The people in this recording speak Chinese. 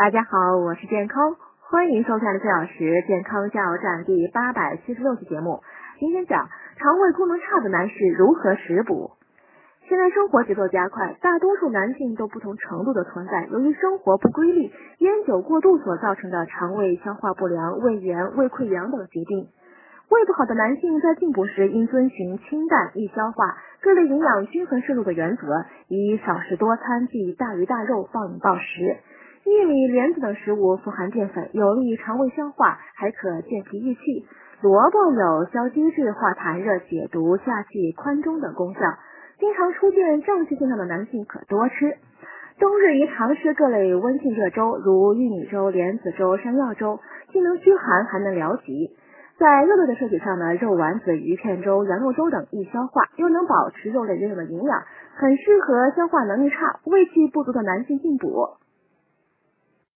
大家好，我是健康，欢迎收看的四小时健康加油站第八百七十六期节目。今天讲肠胃功能差的男士如何食补。现在生活节奏加快，大多数男性都不同程度的存在由于生活不规律、烟酒过度所造成的肠胃消化不良、胃炎、胃溃疡等疾病。胃不好的男性在进补时应遵循清淡、易消化、各类营养均衡摄入的原则，以少食多餐忌大鱼大肉、暴饮暴食。玉米、莲子等食物富含淀粉，有利于肠胃消化，还可健脾益气。萝卜有消积滞、化痰热、解毒、下气、宽中等功效。经常出现胀气现象的男性可多吃。冬日宜常吃各类温性热粥，如玉米粥、莲子粥、山药粥，既能驱寒，还能疗疾。在肉类的摄取上呢，肉丸子、鱼片粥、羊肉粥等易消化，又能保持肉类原有的营养，很适合消化能力差、胃气不足的男性进补。